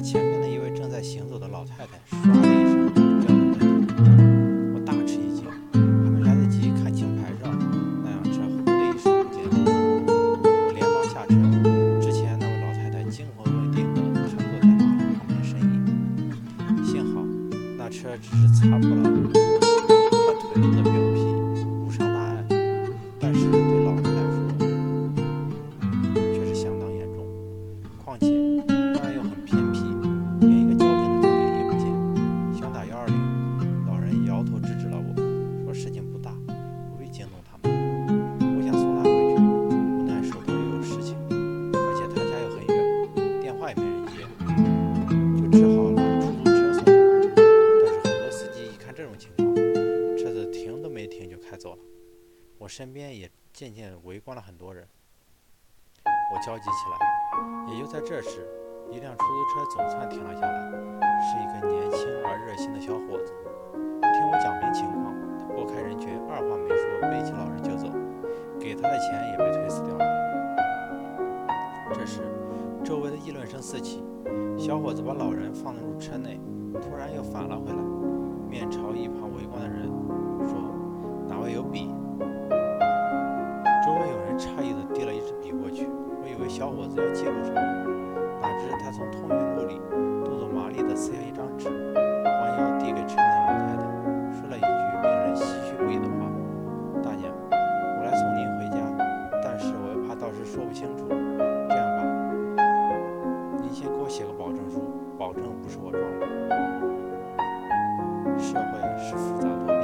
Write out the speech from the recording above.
前面的一位正在行走的老太太，唰的一声掉了头，我大吃一惊，还没来得及看清牌照，那辆车呼的一声不见了，我连忙下车，之前那位老太太惊魂未定地瘫坐在马路旁边呻吟，幸好那车只是擦破了。停就开走了。我身边也渐渐围观了很多人，我焦急起来。也就在这时，一辆出租车总算停了下来，是一个年轻而热心的小伙子。听我讲明情况，他拨开人群，二话没说，背起老人就走，给他的钱也被推死掉了。这时，周围的议论声四起，小伙子把老人放入车内，突然又返了回来，面小伙子要记录什么，哪知他从通讯录里动作麻利地撕下一张纸，弯腰递给陈年老太太，说了一句令人唏嘘不已的话：“大娘，我来送您回家，但是我又怕到时说不清楚，这样吧，您先给我写个保证书，保证不是我撞的。”社会是复杂多。